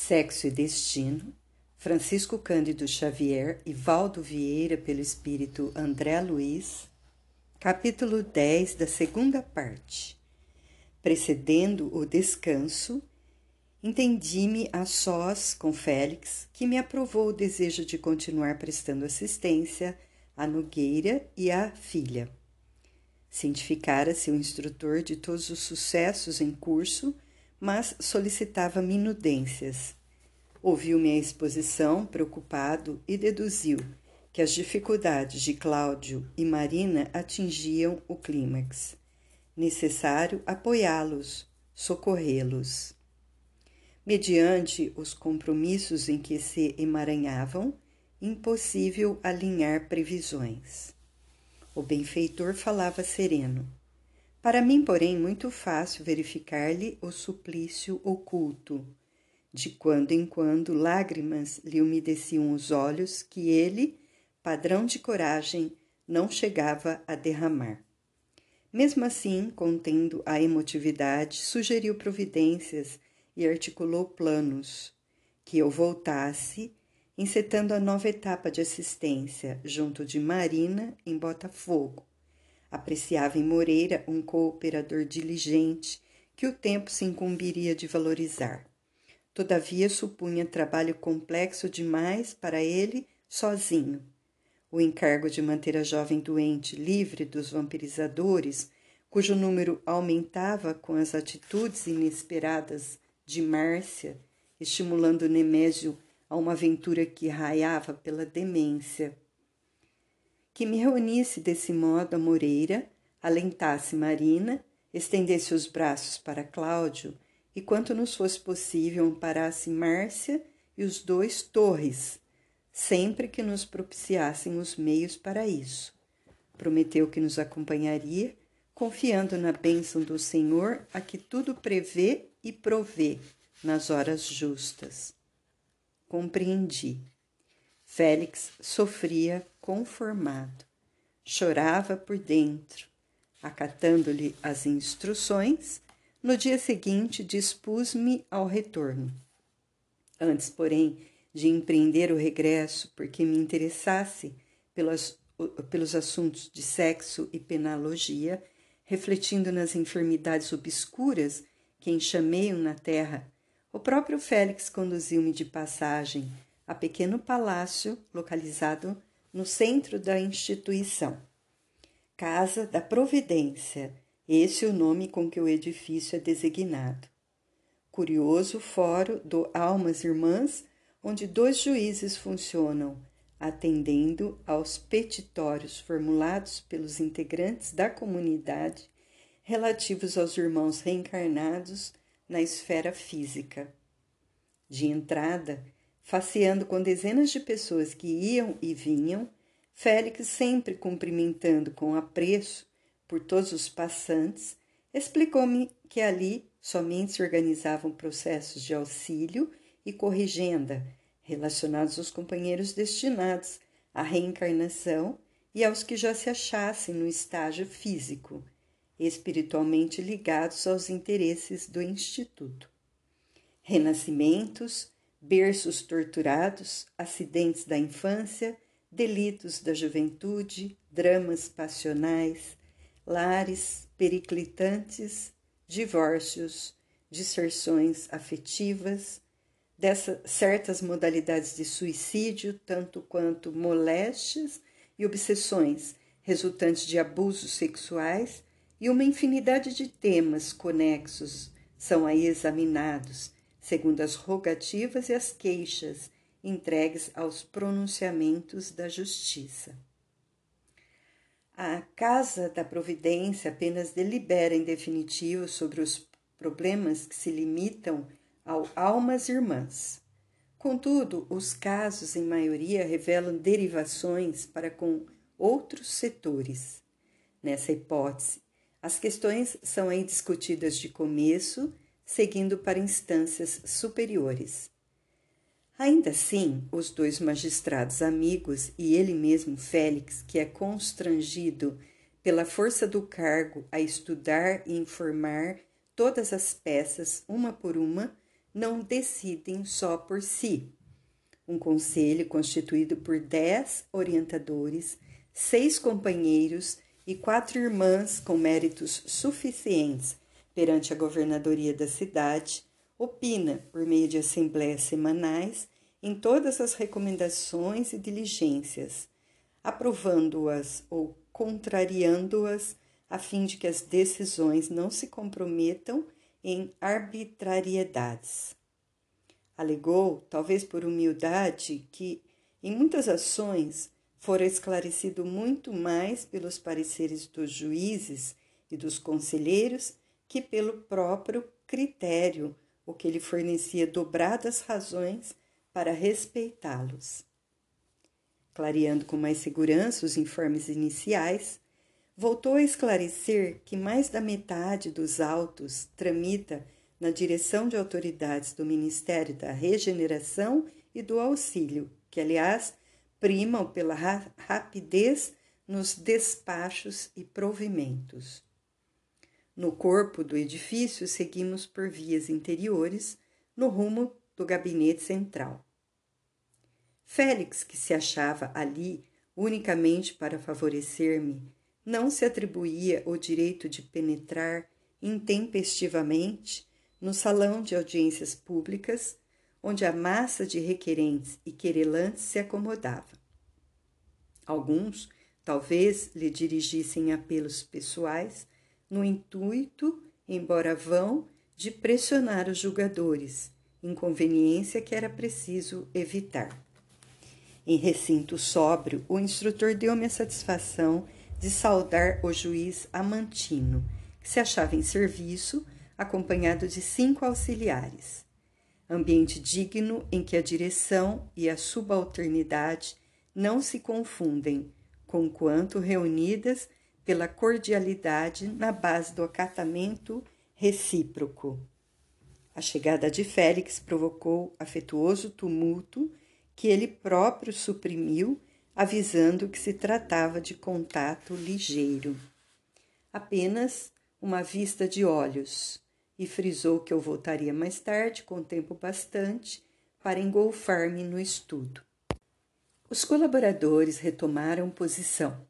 Sexo e Destino, Francisco Cândido Xavier e Valdo Vieira pelo espírito André Luiz, capítulo 10 da segunda parte. Precedendo o descanso, entendi-me a sós com Félix, que me aprovou o desejo de continuar prestando assistência à Nogueira e à filha. Cientificara-se o instrutor de todos os sucessos em curso mas solicitava minudências. Ouviu minha exposição, preocupado, e deduziu que as dificuldades de Cláudio e Marina atingiam o clímax. Necessário apoiá-los, socorrê-los. Mediante os compromissos em que se emaranhavam, impossível alinhar previsões. O benfeitor falava sereno. Para mim, porém, muito fácil verificar-lhe o suplício oculto. De quando em quando, lágrimas lhe umedeciam os olhos que ele, padrão de coragem, não chegava a derramar. Mesmo assim, contendo a emotividade, sugeriu providências e articulou planos que eu voltasse, encetando a nova etapa de assistência junto de Marina em Botafogo, Apreciava em Moreira um cooperador diligente que o tempo se incumbiria de valorizar. Todavia, supunha trabalho complexo demais para ele sozinho. O encargo de manter a jovem doente livre dos vampirizadores, cujo número aumentava com as atitudes inesperadas de Márcia, estimulando Nemésio a uma aventura que raiava pela demência que me reunisse desse modo a Moreira, alentasse Marina, estendesse os braços para Cláudio e, quanto nos fosse possível, amparasse Márcia e os dois Torres, sempre que nos propiciassem os meios para isso. Prometeu que nos acompanharia, confiando na bênção do Senhor, a que tudo prevê e provê nas horas justas. Compreendi. Félix sofria conformado. Chorava por dentro. Acatando-lhe as instruções, no dia seguinte dispus-me ao retorno. Antes, porém, de empreender o regresso, porque me interessasse pelas, pelos assuntos de sexo e penalogia, refletindo nas enfermidades obscuras que enxameiam na terra, o próprio Félix conduziu-me de passagem a pequeno palácio localizado no centro da instituição. Casa da Providência, esse é o nome com que o edifício é designado. Curioso fórum do Almas Irmãs, onde dois juízes funcionam, atendendo aos petitórios formulados pelos integrantes da comunidade relativos aos irmãos reencarnados na esfera física. De entrada, Faceando com dezenas de pessoas que iam e vinham, Félix, sempre cumprimentando com apreço por todos os passantes, explicou-me que ali somente se organizavam processos de auxílio e corrigenda relacionados aos companheiros destinados à reencarnação e aos que já se achassem no estágio físico, espiritualmente ligados aos interesses do Instituto. Renascimentos, berços torturados, acidentes da infância, delitos da juventude, dramas passionais, lares periclitantes, divórcios, disserções afetivas, dessas certas modalidades de suicídio, tanto quanto moléstias e obsessões resultantes de abusos sexuais, e uma infinidade de temas conexos são aí examinados segundo as rogativas e as queixas entregues aos pronunciamentos da justiça. A Casa da Providência apenas delibera em definitivo sobre os problemas que se limitam ao almas irmãs. Contudo, os casos, em maioria, revelam derivações para com outros setores. Nessa hipótese, as questões são aí discutidas de começo seguindo para instâncias superiores. Ainda assim, os dois magistrados amigos e ele mesmo, Félix, que é constrangido pela força do cargo a estudar e informar todas as peças, uma por uma, não decidem só por si. Um conselho constituído por dez orientadores, seis companheiros e quatro irmãs com méritos suficientes perante a governadoria da cidade, opina, por meio de assembleias semanais, em todas as recomendações e diligências, aprovando-as ou contrariando-as, a fim de que as decisões não se comprometam em arbitrariedades. Alegou, talvez por humildade, que em muitas ações fora esclarecido muito mais pelos pareceres dos juízes e dos conselheiros que pelo próprio critério, o que lhe fornecia dobradas razões para respeitá-los. Clareando com mais segurança os informes iniciais, voltou a esclarecer que mais da metade dos autos tramita na direção de autoridades do Ministério da Regeneração e do Auxílio, que, aliás, primam pela ra rapidez nos despachos e provimentos. No corpo do edifício, seguimos por vias interiores no rumo do gabinete central. Félix, que se achava ali unicamente para favorecer-me, não se atribuía o direito de penetrar intempestivamente no salão de audiências públicas, onde a massa de requerentes e querelantes se acomodava. Alguns, talvez, lhe dirigissem apelos pessoais no intuito, embora vão, de pressionar os julgadores, inconveniência que era preciso evitar. Em recinto sóbrio, o instrutor deu-me a satisfação de saudar o juiz Amantino, que se achava em serviço, acompanhado de cinco auxiliares. Ambiente digno em que a direção e a subalternidade não se confundem, conquanto reunidas pela cordialidade na base do acatamento recíproco. A chegada de Félix provocou afetuoso tumulto que ele próprio suprimiu, avisando que se tratava de contato ligeiro. Apenas uma vista de olhos, e frisou que eu voltaria mais tarde, com tempo bastante, para engolfar-me no estudo. Os colaboradores retomaram posição.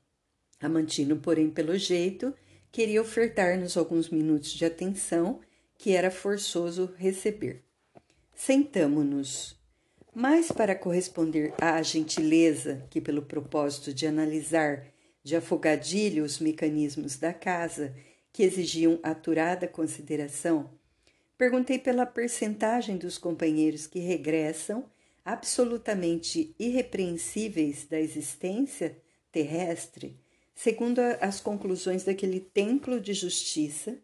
Amantino, porém, pelo jeito, queria ofertar-nos alguns minutos de atenção que era forçoso receber. Sentamo-nos mais para corresponder à gentileza que, pelo propósito de analisar de afogadilho os mecanismos da casa que exigiam aturada consideração, perguntei pela percentagem dos companheiros que regressam absolutamente irrepreensíveis da existência terrestre, segundo as conclusões daquele templo de justiça,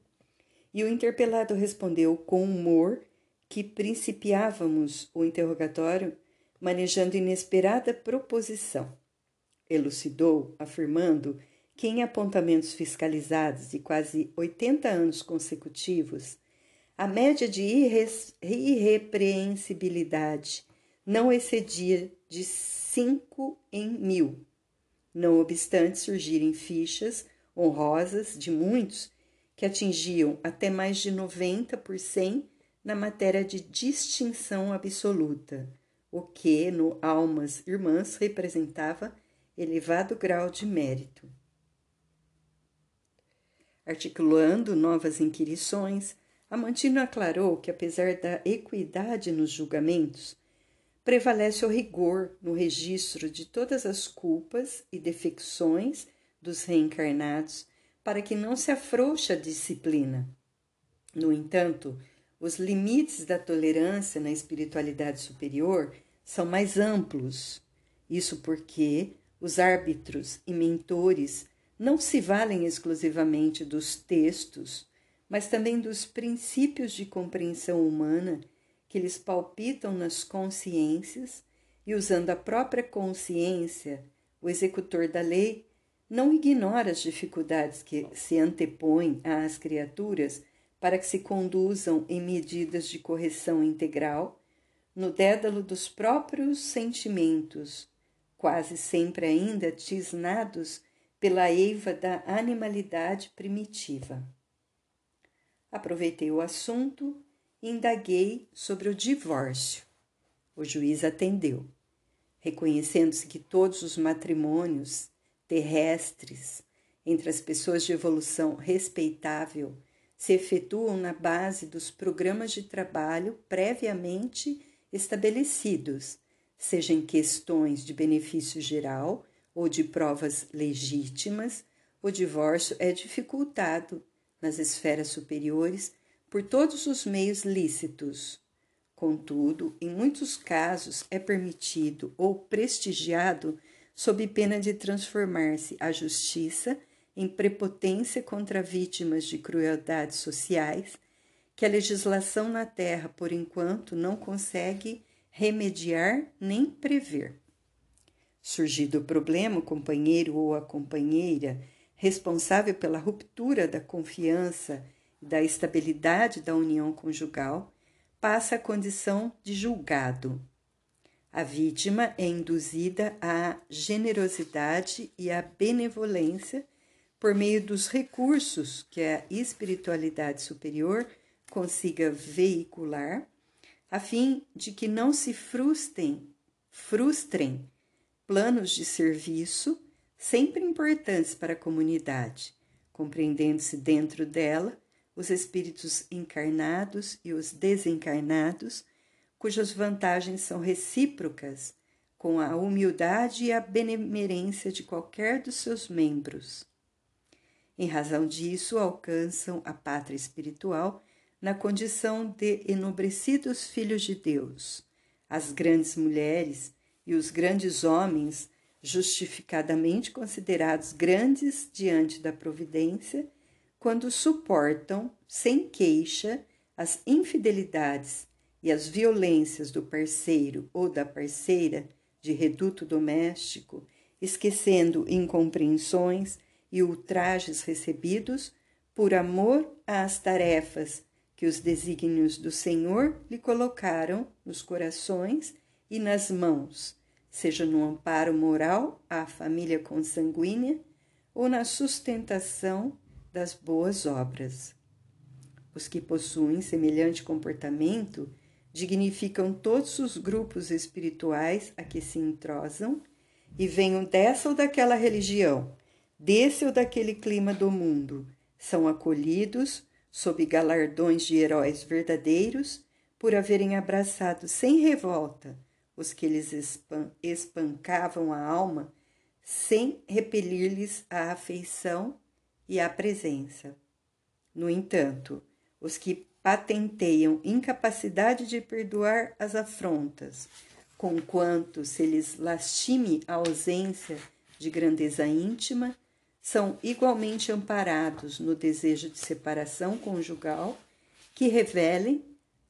e o interpelado respondeu com humor que principiávamos o interrogatório manejando inesperada proposição. Elucidou, afirmando que em apontamentos fiscalizados de quase 80 anos consecutivos, a média de irrepreensibilidade não excedia de 5 em mil. Não obstante surgirem fichas honrosas de muitos que atingiam até mais de 90 por cento na matéria de distinção absoluta, o que no Almas Irmãs representava elevado grau de mérito. Articulando novas inquirições, Amantino aclarou que, apesar da equidade nos julgamentos, prevalece o rigor no registro de todas as culpas e defecções dos reencarnados para que não se afrouxe a disciplina. No entanto, os limites da tolerância na espiritualidade superior são mais amplos. Isso porque os árbitros e mentores não se valem exclusivamente dos textos, mas também dos princípios de compreensão humana que lhes palpitam nas consciências e, usando a própria consciência, o executor da lei não ignora as dificuldades que se antepõem às criaturas para que se conduzam em medidas de correção integral no dédalo dos próprios sentimentos, quase sempre ainda tisnados pela eiva da animalidade primitiva. Aproveitei o assunto indaguei sobre o divórcio. O juiz atendeu, reconhecendo-se que todos os matrimônios terrestres entre as pessoas de evolução respeitável se efetuam na base dos programas de trabalho previamente estabelecidos, seja em questões de benefício geral ou de provas legítimas, o divórcio é dificultado nas esferas superiores por todos os meios lícitos. Contudo, em muitos casos é permitido ou prestigiado sob pena de transformar-se a justiça em prepotência contra vítimas de crueldades sociais que a legislação na Terra, por enquanto, não consegue remediar nem prever. Surgido o problema, o companheiro ou a companheira responsável pela ruptura da confiança da estabilidade da união conjugal passa a condição de julgado. A vítima é induzida à generosidade e à benevolência por meio dos recursos que a espiritualidade superior consiga veicular, a fim de que não se frustrem, frustrem planos de serviço sempre importantes para a comunidade, compreendendo-se dentro dela os espíritos encarnados e os desencarnados, cujas vantagens são recíprocas com a humildade e a benemerência de qualquer dos seus membros. Em razão disso, alcançam a pátria espiritual na condição de enobrecidos filhos de Deus. As grandes mulheres e os grandes homens, justificadamente considerados grandes diante da providência, quando suportam, sem queixa, as infidelidades e as violências do parceiro ou da parceira de reduto doméstico, esquecendo incompreensões e ultrajes recebidos por amor às tarefas que os desígnios do Senhor lhe colocaram nos corações e nas mãos, seja no amparo moral à família consanguínea ou na sustentação das boas obras. Os que possuem semelhante comportamento dignificam todos os grupos espirituais a que se entrosam e venham dessa ou daquela religião, desse ou daquele clima do mundo, são acolhidos sob galardões de heróis verdadeiros por haverem abraçado sem revolta os que lhes espancavam a alma sem repelir-lhes a afeição e a presença. No entanto, os que patenteiam incapacidade de perdoar as afrontas, conquanto se lhes lastime a ausência de grandeza íntima, são igualmente amparados no desejo de separação conjugal, que revelem,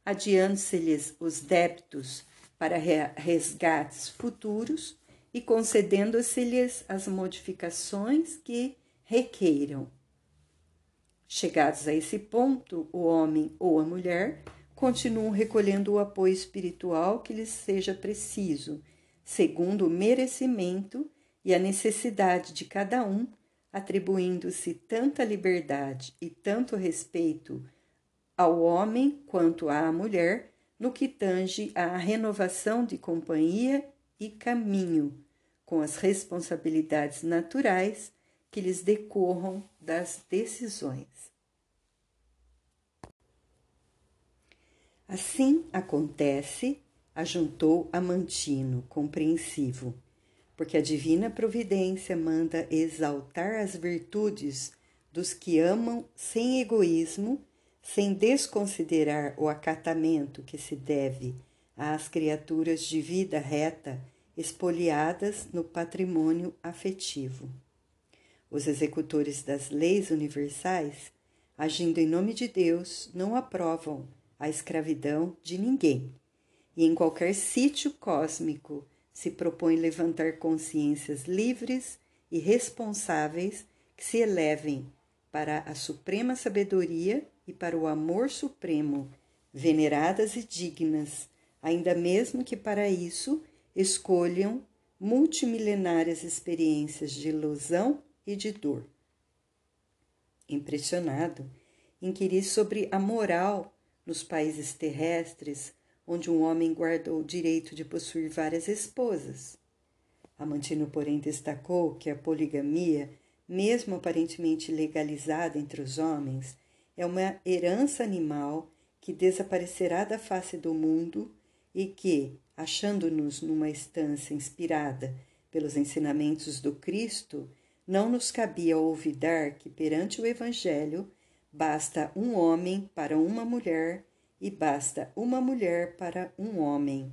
adiando-se-lhes os débitos para resgates futuros e concedendo-se-lhes as modificações que requeiram. Chegados a esse ponto, o homem ou a mulher continuam recolhendo o apoio espiritual que lhes seja preciso, segundo o merecimento e a necessidade de cada um atribuindo-se tanta liberdade e tanto respeito ao homem quanto à mulher no que tange à renovação de companhia e caminho, com as responsabilidades naturais que lhes decorram das decisões. Assim acontece, ajuntou Amantino, compreensivo porque a divina providência manda exaltar as virtudes dos que amam sem egoísmo, sem desconsiderar o acatamento que se deve às criaturas de vida reta espoliadas no patrimônio afetivo. Os executores das leis universais, agindo em nome de Deus, não aprovam a escravidão de ninguém, e em qualquer sítio cósmico se propõe levantar consciências livres e responsáveis que se elevem para a suprema sabedoria e para o amor supremo, veneradas e dignas, ainda mesmo que para isso escolham multimilenárias experiências de ilusão e de dor. Impressionado, inquiri sobre a moral nos países terrestres onde um homem guardou o direito de possuir várias esposas. Amantino, porém, destacou que a poligamia, mesmo aparentemente legalizada entre os homens, é uma herança animal que desaparecerá da face do mundo e que, achando-nos numa estância inspirada pelos ensinamentos do Cristo, não nos cabia olvidar que perante o Evangelho basta um homem para uma mulher e basta uma mulher para um homem.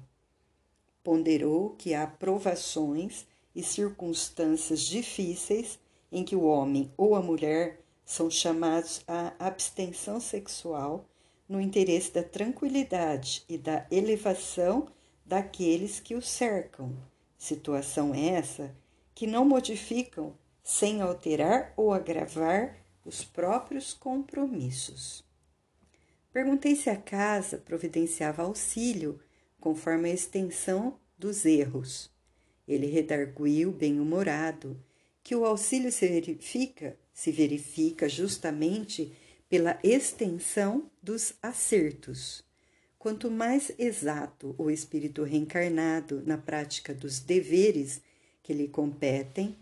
Ponderou que há provações e circunstâncias difíceis em que o homem ou a mulher são chamados à abstenção sexual no interesse da tranquilidade e da elevação daqueles que o cercam. Situação essa que não modificam sem alterar ou agravar os próprios compromissos. Perguntei se a casa providenciava auxílio conforme a extensão dos erros. Ele redarguiu bem-humorado que o auxílio se verifica, se verifica justamente pela extensão dos acertos. Quanto mais exato o espírito reencarnado na prática dos deveres que lhe competem,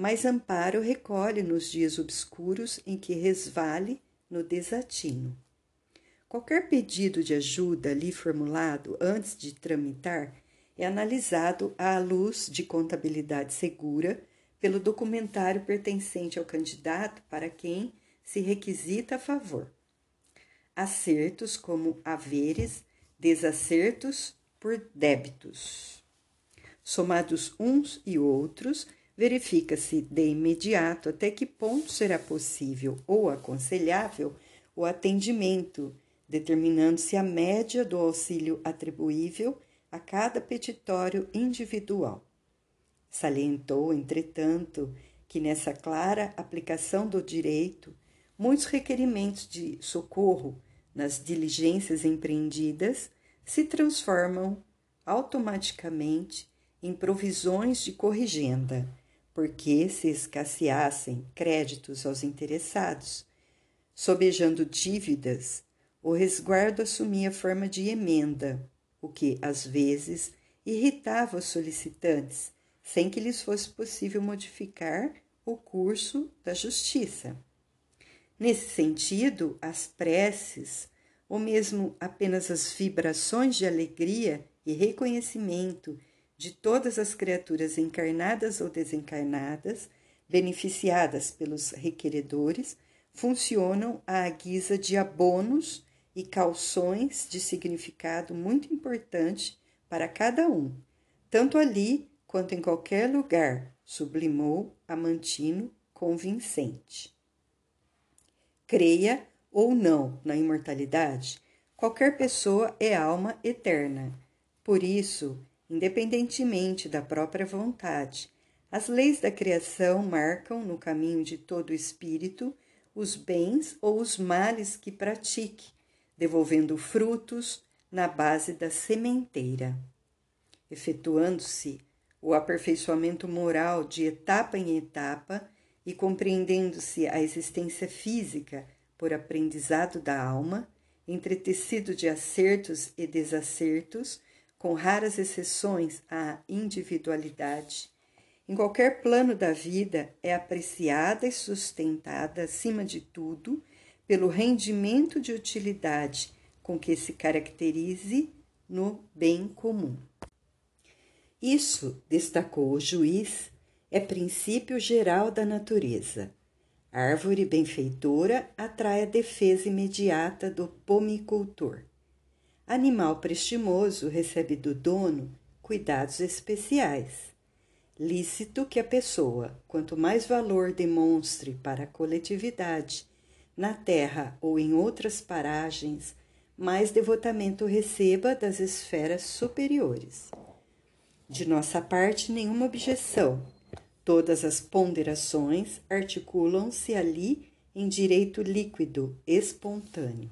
mais amparo recolhe nos dias obscuros em que resvale no desatino. Qualquer pedido de ajuda ali formulado antes de tramitar é analisado à luz de contabilidade segura pelo documentário pertencente ao candidato para quem se requisita a favor. Acertos como haveres, desacertos por débitos. Somados uns e outros, verifica-se de imediato até que ponto será possível ou aconselhável o atendimento determinando-se a média do auxílio atribuível a cada petitório individual. Salientou, entretanto, que nessa clara aplicação do direito, muitos requerimentos de socorro nas diligências empreendidas se transformam automaticamente em provisões de corrigenda, porque se escasseassem créditos aos interessados, sobejando dívidas o resguardo assumia forma de emenda, o que, às vezes, irritava os solicitantes, sem que lhes fosse possível modificar o curso da justiça. Nesse sentido, as preces, ou mesmo apenas as vibrações de alegria e reconhecimento de todas as criaturas encarnadas ou desencarnadas, beneficiadas pelos requeredores, funcionam à guisa de abonos e calções de significado muito importante para cada um, tanto ali quanto em qualquer lugar, sublimou Amantino convincente. Creia ou não na imortalidade, qualquer pessoa é alma eterna. Por isso, independentemente da própria vontade, as leis da criação marcam no caminho de todo espírito os bens ou os males que pratique, devolvendo frutos na base da sementeira, efetuando-se o aperfeiçoamento moral de etapa em etapa e compreendendo-se a existência física por aprendizado da alma, entretecido de acertos e desacertos, com raras exceções à individualidade. Em qualquer plano da vida é apreciada e sustentada, acima de tudo, pelo rendimento de utilidade com que se caracterize no bem comum. Isso, destacou o juiz, é princípio geral da natureza. Árvore benfeitora atrai a defesa imediata do pomicultor. Animal prestimoso recebe do dono cuidados especiais. Lícito que a pessoa, quanto mais valor demonstre para a coletividade na terra ou em outras paragens, mais devotamento receba das esferas superiores. De nossa parte, nenhuma objeção. Todas as ponderações articulam-se ali em direito líquido, espontâneo.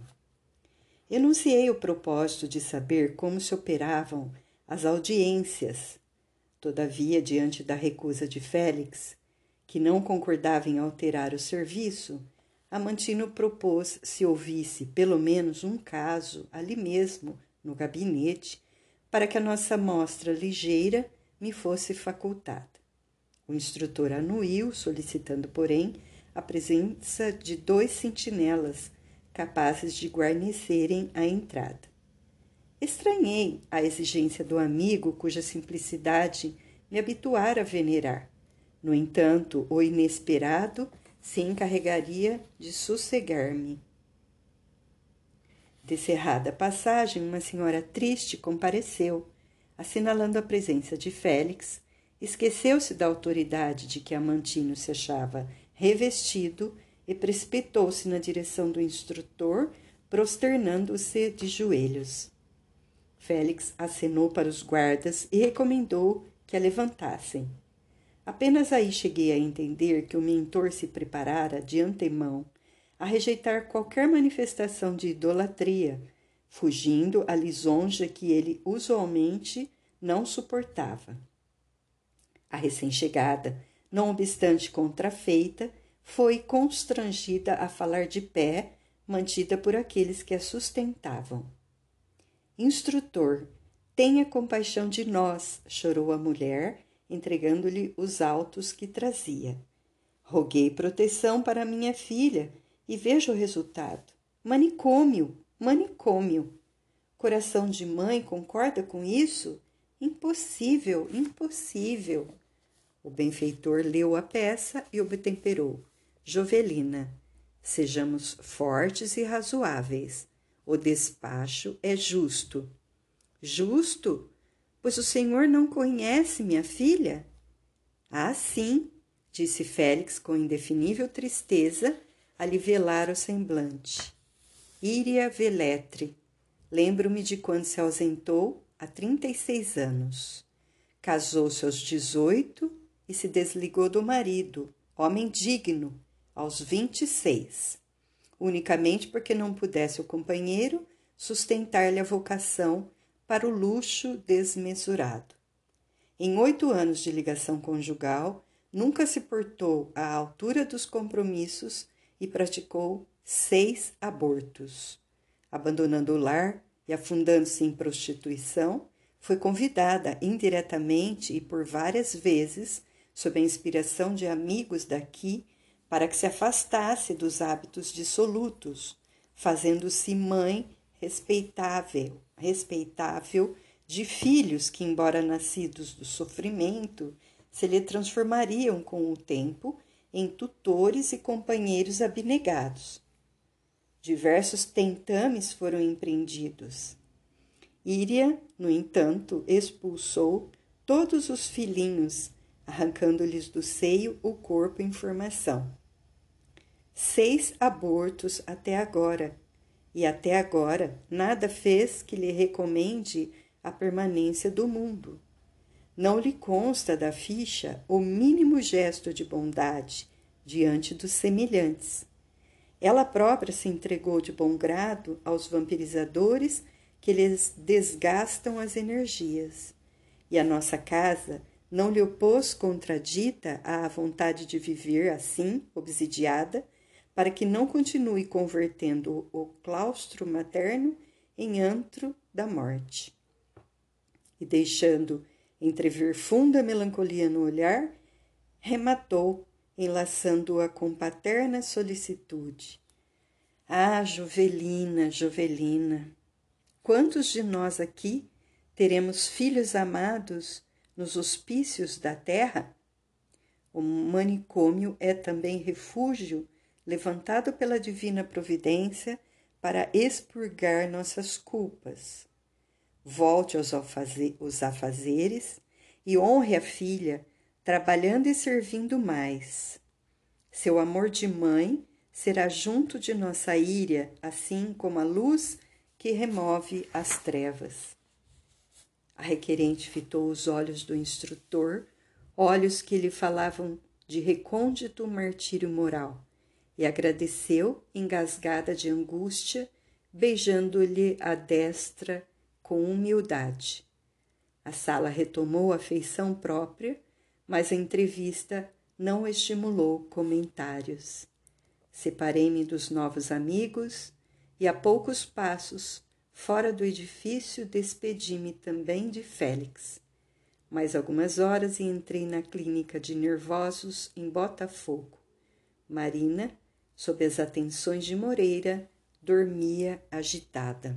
Enunciei o propósito de saber como se operavam as audiências. Todavia, diante da recusa de Félix, que não concordava em alterar o serviço, Amantino propôs se ouvisse pelo menos um caso ali mesmo, no gabinete, para que a nossa mostra ligeira me fosse facultada. O instrutor anuiu, solicitando, porém, a presença de dois sentinelas capazes de guarnecerem a entrada. Estranhei a exigência do amigo cuja simplicidade me habituara a venerar. No entanto, o inesperado se encarregaria de sossegar-me. Descerrada a passagem, uma senhora triste compareceu, assinalando a presença de Félix, esqueceu-se da autoridade de que Amantino se achava revestido e precipitou-se na direção do instrutor, prosternando-se de joelhos. Félix acenou para os guardas e recomendou que a levantassem. Apenas aí cheguei a entender que o mentor se preparara de antemão a rejeitar qualquer manifestação de idolatria, fugindo à lisonja que ele usualmente não suportava. A recém-chegada, não obstante contrafeita, foi constrangida a falar de pé, mantida por aqueles que a sustentavam. Instrutor, tenha compaixão de nós, chorou a mulher, entregando-lhe os autos que trazia. Roguei proteção para minha filha e veja o resultado. Manicômio, manicômio. Coração de mãe concorda com isso? Impossível, impossível. O benfeitor leu a peça e obtemperou. Jovelina, sejamos fortes e razoáveis. O despacho é justo. Justo? Pois o senhor não conhece minha filha? Ah, sim, disse Félix com indefinível tristeza, a lhe velar o semblante. Íria Veletre. Lembro-me de quando se ausentou há trinta e seis anos. Casou-se aos dezoito e se desligou do marido, homem digno, aos vinte e seis, unicamente porque não pudesse o companheiro sustentar-lhe a vocação para o luxo desmesurado. Em oito anos de ligação conjugal, nunca se portou à altura dos compromissos e praticou seis abortos. Abandonando o lar e afundando-se em prostituição, foi convidada indiretamente e por várias vezes, sob a inspiração de amigos daqui, para que se afastasse dos hábitos dissolutos, fazendo-se mãe respeitável respeitável de filhos que, embora nascidos do sofrimento, se lhe transformariam com o tempo em tutores e companheiros abnegados. Diversos tentames foram empreendidos. Íria, no entanto, expulsou todos os filhinhos, arrancando-lhes do seio o corpo em formação. Seis abortos até agora, e até agora nada fez que lhe recomende a permanência do mundo. Não lhe consta da ficha o mínimo gesto de bondade diante dos semelhantes. Ela própria se entregou de bom grado aos vampirizadores que lhes desgastam as energias. E a nossa casa não lhe opôs contradita à vontade de viver assim, obsidiada, para que não continue convertendo o claustro materno em antro da morte. E deixando entrever funda melancolia no olhar, rematou, enlaçando-a com paterna solicitude. Ah, Jovelina, Jovelina, quantos de nós aqui teremos filhos amados nos hospícios da terra? O manicômio é também refúgio levantado pela divina providência para expurgar nossas culpas. Volte aos os afazeres e honre a filha, trabalhando e servindo mais. Seu amor de mãe será junto de nossa íria, assim como a luz que remove as trevas. A requerente fitou os olhos do instrutor, olhos que lhe falavam de recôndito martírio moral e agradeceu, engasgada de angústia, beijando-lhe a destra com humildade. A sala retomou a feição própria, mas a entrevista não estimulou comentários. Separei-me dos novos amigos e, a poucos passos, fora do edifício, despedi-me também de Félix. Mais algumas horas e entrei na clínica de nervosos em Botafogo. Marina, sob as atenções de Moreira, dormia agitada.